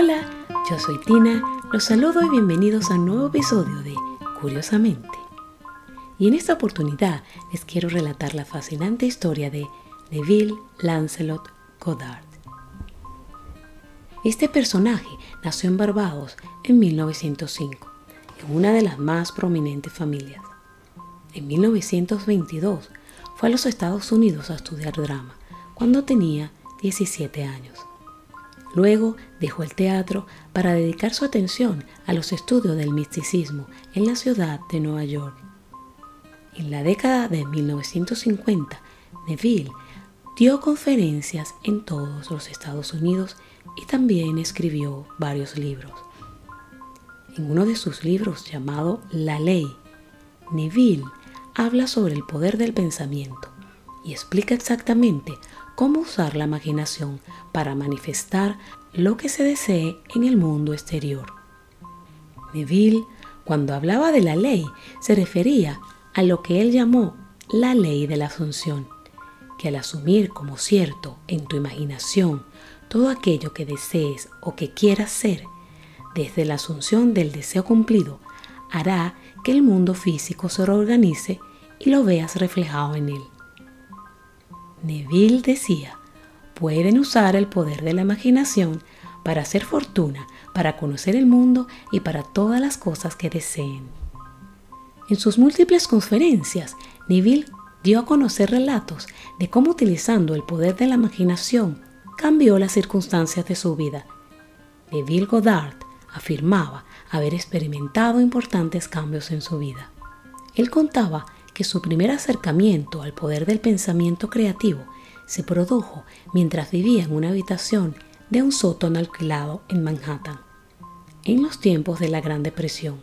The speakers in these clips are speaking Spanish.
Hola, yo soy Tina, los saludo y bienvenidos a un nuevo episodio de Curiosamente. Y en esta oportunidad les quiero relatar la fascinante historia de Neville Lancelot Goddard. Este personaje nació en Barbados en 1905, en una de las más prominentes familias. En 1922 fue a los Estados Unidos a estudiar drama, cuando tenía 17 años. Luego dejó el teatro para dedicar su atención a los estudios del misticismo en la ciudad de Nueva York. En la década de 1950, Neville dio conferencias en todos los Estados Unidos y también escribió varios libros. En uno de sus libros llamado La Ley, Neville habla sobre el poder del pensamiento y explica exactamente cómo usar la imaginación para manifestar lo que se desee en el mundo exterior. Neville, cuando hablaba de la ley, se refería a lo que él llamó la ley de la asunción, que al asumir como cierto en tu imaginación todo aquello que desees o que quieras ser, desde la asunción del deseo cumplido, hará que el mundo físico se reorganice y lo veas reflejado en él. Neville decía, pueden usar el poder de la imaginación para hacer fortuna, para conocer el mundo y para todas las cosas que deseen. En sus múltiples conferencias, Neville dio a conocer relatos de cómo utilizando el poder de la imaginación cambió las circunstancias de su vida. Neville Goddard afirmaba haber experimentado importantes cambios en su vida. Él contaba que su primer acercamiento al poder del pensamiento creativo se produjo mientras vivía en una habitación de un sótano alquilado en Manhattan, en los tiempos de la Gran Depresión,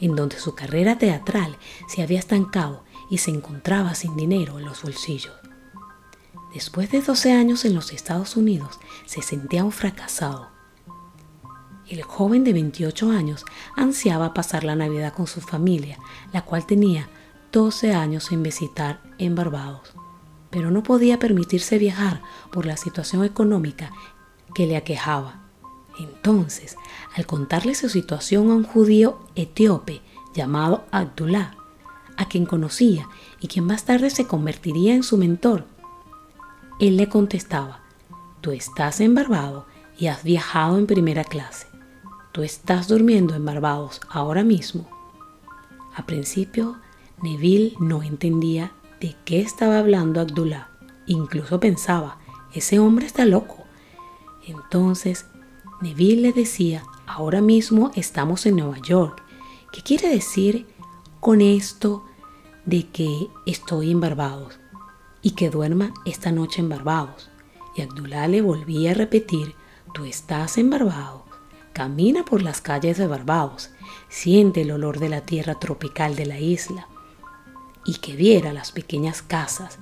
en donde su carrera teatral se había estancado y se encontraba sin dinero en los bolsillos. Después de 12 años en los Estados Unidos, se sentía un fracasado. El joven de 28 años ansiaba pasar la Navidad con su familia, la cual tenía 12 años sin visitar en Barbados, pero no podía permitirse viajar por la situación económica que le aquejaba. Entonces, al contarle su situación a un judío etíope llamado Abdullah, a quien conocía y quien más tarde se convertiría en su mentor, él le contestaba, tú estás en Barbados y has viajado en primera clase. Tú estás durmiendo en Barbados ahora mismo. A principio Neville no entendía de qué estaba hablando Abdullah. Incluso pensaba, ese hombre está loco. Entonces Neville le decía, ahora mismo estamos en Nueva York. ¿Qué quiere decir con esto de que estoy en Barbados y que duerma esta noche en Barbados? Y Abdullah le volvía a repetir, tú estás en Barbados. Camina por las calles de Barbados, siente el olor de la tierra tropical de la isla, y que viera las pequeñas casas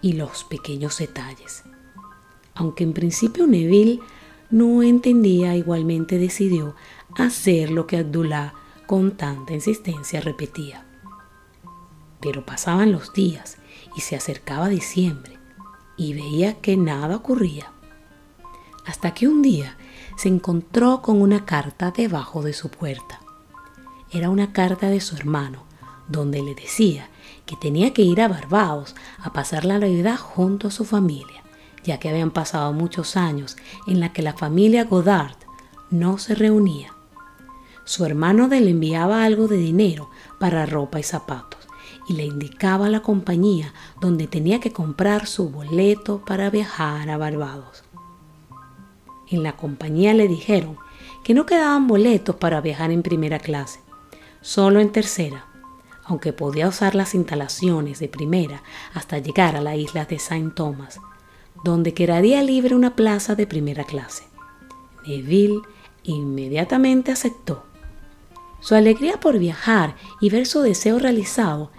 y los pequeños detalles. Aunque en principio Neville no entendía, igualmente decidió hacer lo que Abdullah con tanta insistencia repetía. Pero pasaban los días y se acercaba diciembre y veía que nada ocurría. Hasta que un día se encontró con una carta debajo de su puerta. Era una carta de su hermano, donde le decía que tenía que ir a Barbados a pasar la Navidad junto a su familia, ya que habían pasado muchos años en la que la familia Godard no se reunía. Su hermano le enviaba algo de dinero para ropa y zapatos y le indicaba la compañía donde tenía que comprar su boleto para viajar a Barbados. En la compañía le dijeron que no quedaban boletos para viajar en primera clase, solo en tercera, aunque podía usar las instalaciones de primera hasta llegar a la isla de Saint Thomas, donde quedaría libre una plaza de primera clase. Neville inmediatamente aceptó. Su alegría por viajar y ver su deseo realizado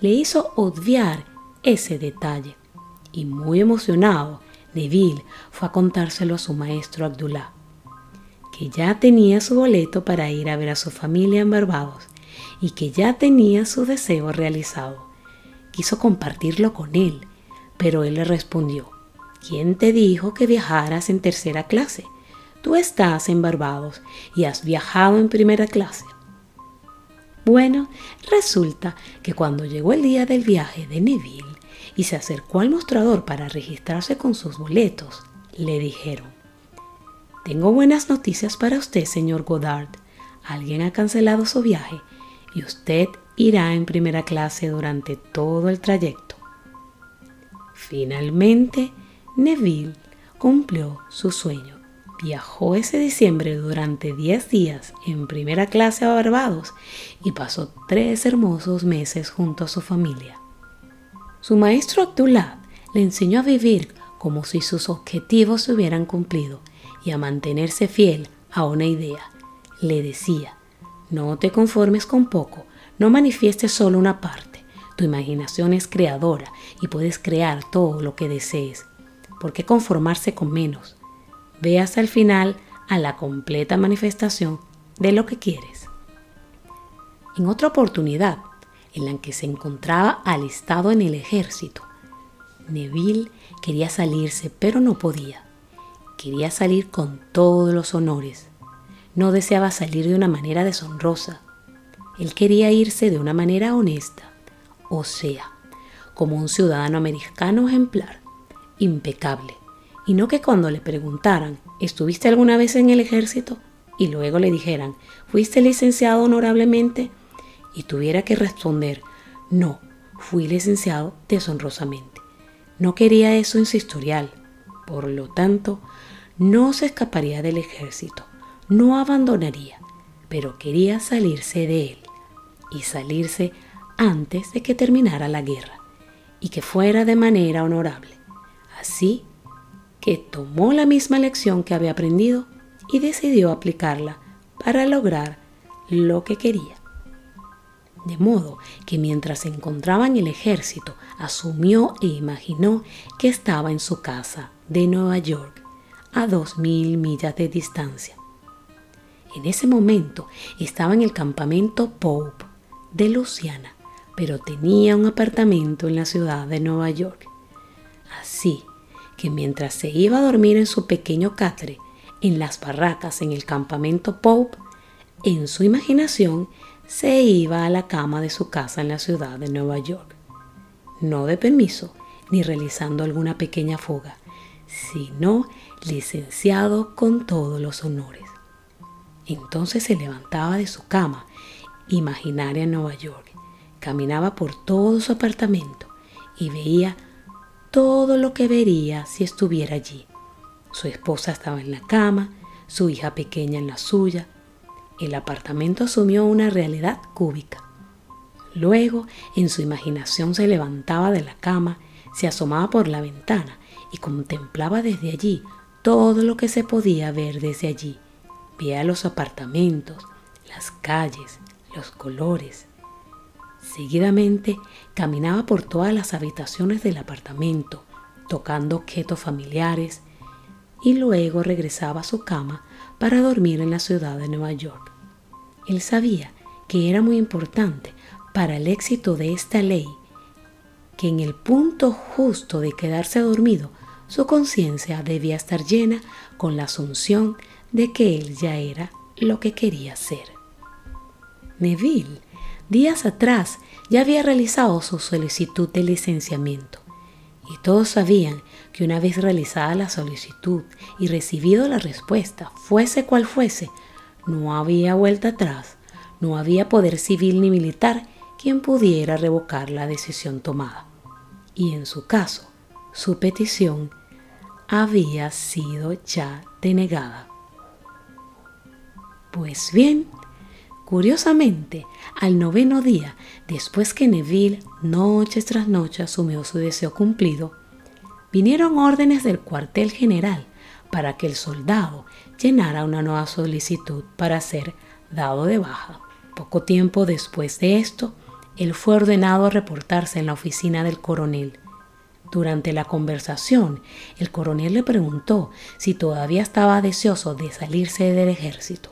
le hizo obviar ese detalle, y muy emocionado, Neville fue a contárselo a su maestro Abdullah, que ya tenía su boleto para ir a ver a su familia en Barbados y que ya tenía su deseo realizado. Quiso compartirlo con él, pero él le respondió, ¿quién te dijo que viajaras en tercera clase? Tú estás en Barbados y has viajado en primera clase. Bueno, resulta que cuando llegó el día del viaje de Neville y se acercó al mostrador para registrarse con sus boletos, le dijeron, Tengo buenas noticias para usted, señor Goddard. Alguien ha cancelado su viaje y usted irá en primera clase durante todo el trayecto. Finalmente, Neville cumplió su sueño. Viajó ese diciembre durante 10 días en primera clase a Barbados y pasó tres hermosos meses junto a su familia. Su maestro Abdullah le enseñó a vivir como si sus objetivos se hubieran cumplido y a mantenerse fiel a una idea. Le decía, no te conformes con poco, no manifiestes solo una parte. Tu imaginación es creadora y puedes crear todo lo que desees. ¿Por qué conformarse con menos? Ve hasta el final a la completa manifestación de lo que quieres. En otra oportunidad, en la que se encontraba alistado en el ejército, Neville quería salirse, pero no podía. Quería salir con todos los honores. No deseaba salir de una manera deshonrosa. Él quería irse de una manera honesta, o sea, como un ciudadano americano ejemplar, impecable, y no que cuando le preguntaran, ¿estuviste alguna vez en el ejército? y luego le dijeran, ¿fuiste licenciado honorablemente? y tuviera que responder, no, fui licenciado deshonrosamente. No quería eso en su historial, por lo tanto, no se escaparía del ejército, no abandonaría, pero quería salirse de él y salirse antes de que terminara la guerra y que fuera de manera honorable. Así que tomó la misma lección que había aprendido y decidió aplicarla para lograr lo que quería. De modo que mientras se encontraba en el ejército, asumió e imaginó que estaba en su casa de Nueva York, a dos mil millas de distancia. En ese momento estaba en el campamento Pope de Luciana, pero tenía un apartamento en la ciudad de Nueva York. Así que mientras se iba a dormir en su pequeño catre, en las barracas en el campamento Pope, en su imaginación se iba a la cama de su casa en la ciudad de Nueva York. No de permiso, ni realizando alguna pequeña fuga, sino licenciado con todos los honores. Entonces se levantaba de su cama, imaginaria en Nueva York, Caminaba por todo su apartamento y veía todo lo que vería si estuviera allí. Su esposa estaba en la cama, su hija pequeña en la suya. El apartamento asumió una realidad cúbica. Luego, en su imaginación se levantaba de la cama, se asomaba por la ventana y contemplaba desde allí todo lo que se podía ver desde allí. Veía los apartamentos, las calles, los colores, Seguidamente caminaba por todas las habitaciones del apartamento, tocando objetos familiares, y luego regresaba a su cama para dormir en la ciudad de Nueva York. Él sabía que era muy importante para el éxito de esta ley que en el punto justo de quedarse dormido, su conciencia debía estar llena con la asunción de que él ya era lo que quería ser. Neville días atrás ya había realizado su solicitud de licenciamiento y todos sabían que una vez realizada la solicitud y recibido la respuesta, fuese cual fuese, no había vuelta atrás, no había poder civil ni militar quien pudiera revocar la decisión tomada. Y en su caso, su petición había sido ya denegada. Pues bien, Curiosamente, al noveno día, después que Neville noche tras noche asumió su deseo cumplido, vinieron órdenes del cuartel general para que el soldado llenara una nueva solicitud para ser dado de baja. Poco tiempo después de esto, él fue ordenado a reportarse en la oficina del coronel. Durante la conversación, el coronel le preguntó si todavía estaba deseoso de salirse del ejército.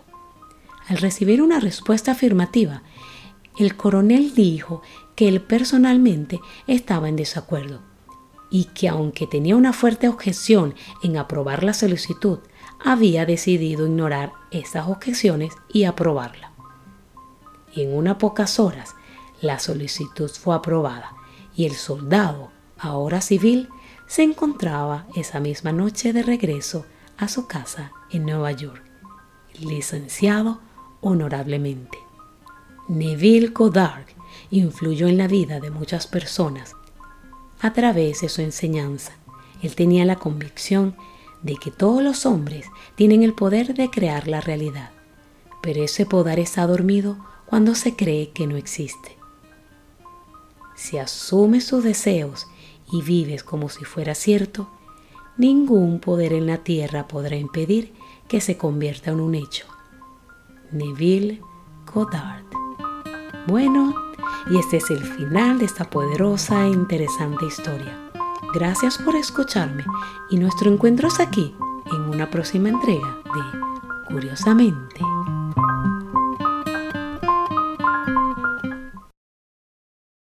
Al recibir una respuesta afirmativa, el coronel dijo que él personalmente estaba en desacuerdo y que aunque tenía una fuerte objeción en aprobar la solicitud, había decidido ignorar estas objeciones y aprobarla. En unas pocas horas la solicitud fue aprobada y el soldado, ahora civil, se encontraba esa misma noche de regreso a su casa en Nueva York, licenciado honorablemente. Neville Goddard influyó en la vida de muchas personas a través de su enseñanza. Él tenía la convicción de que todos los hombres tienen el poder de crear la realidad, pero ese poder está dormido cuando se cree que no existe. Si asumes tus deseos y vives como si fuera cierto, ningún poder en la tierra podrá impedir que se convierta en un hecho. Neville Goddard. Bueno, y este es el final de esta poderosa e interesante historia. Gracias por escucharme y nuestro encuentro es aquí en una próxima entrega de Curiosamente.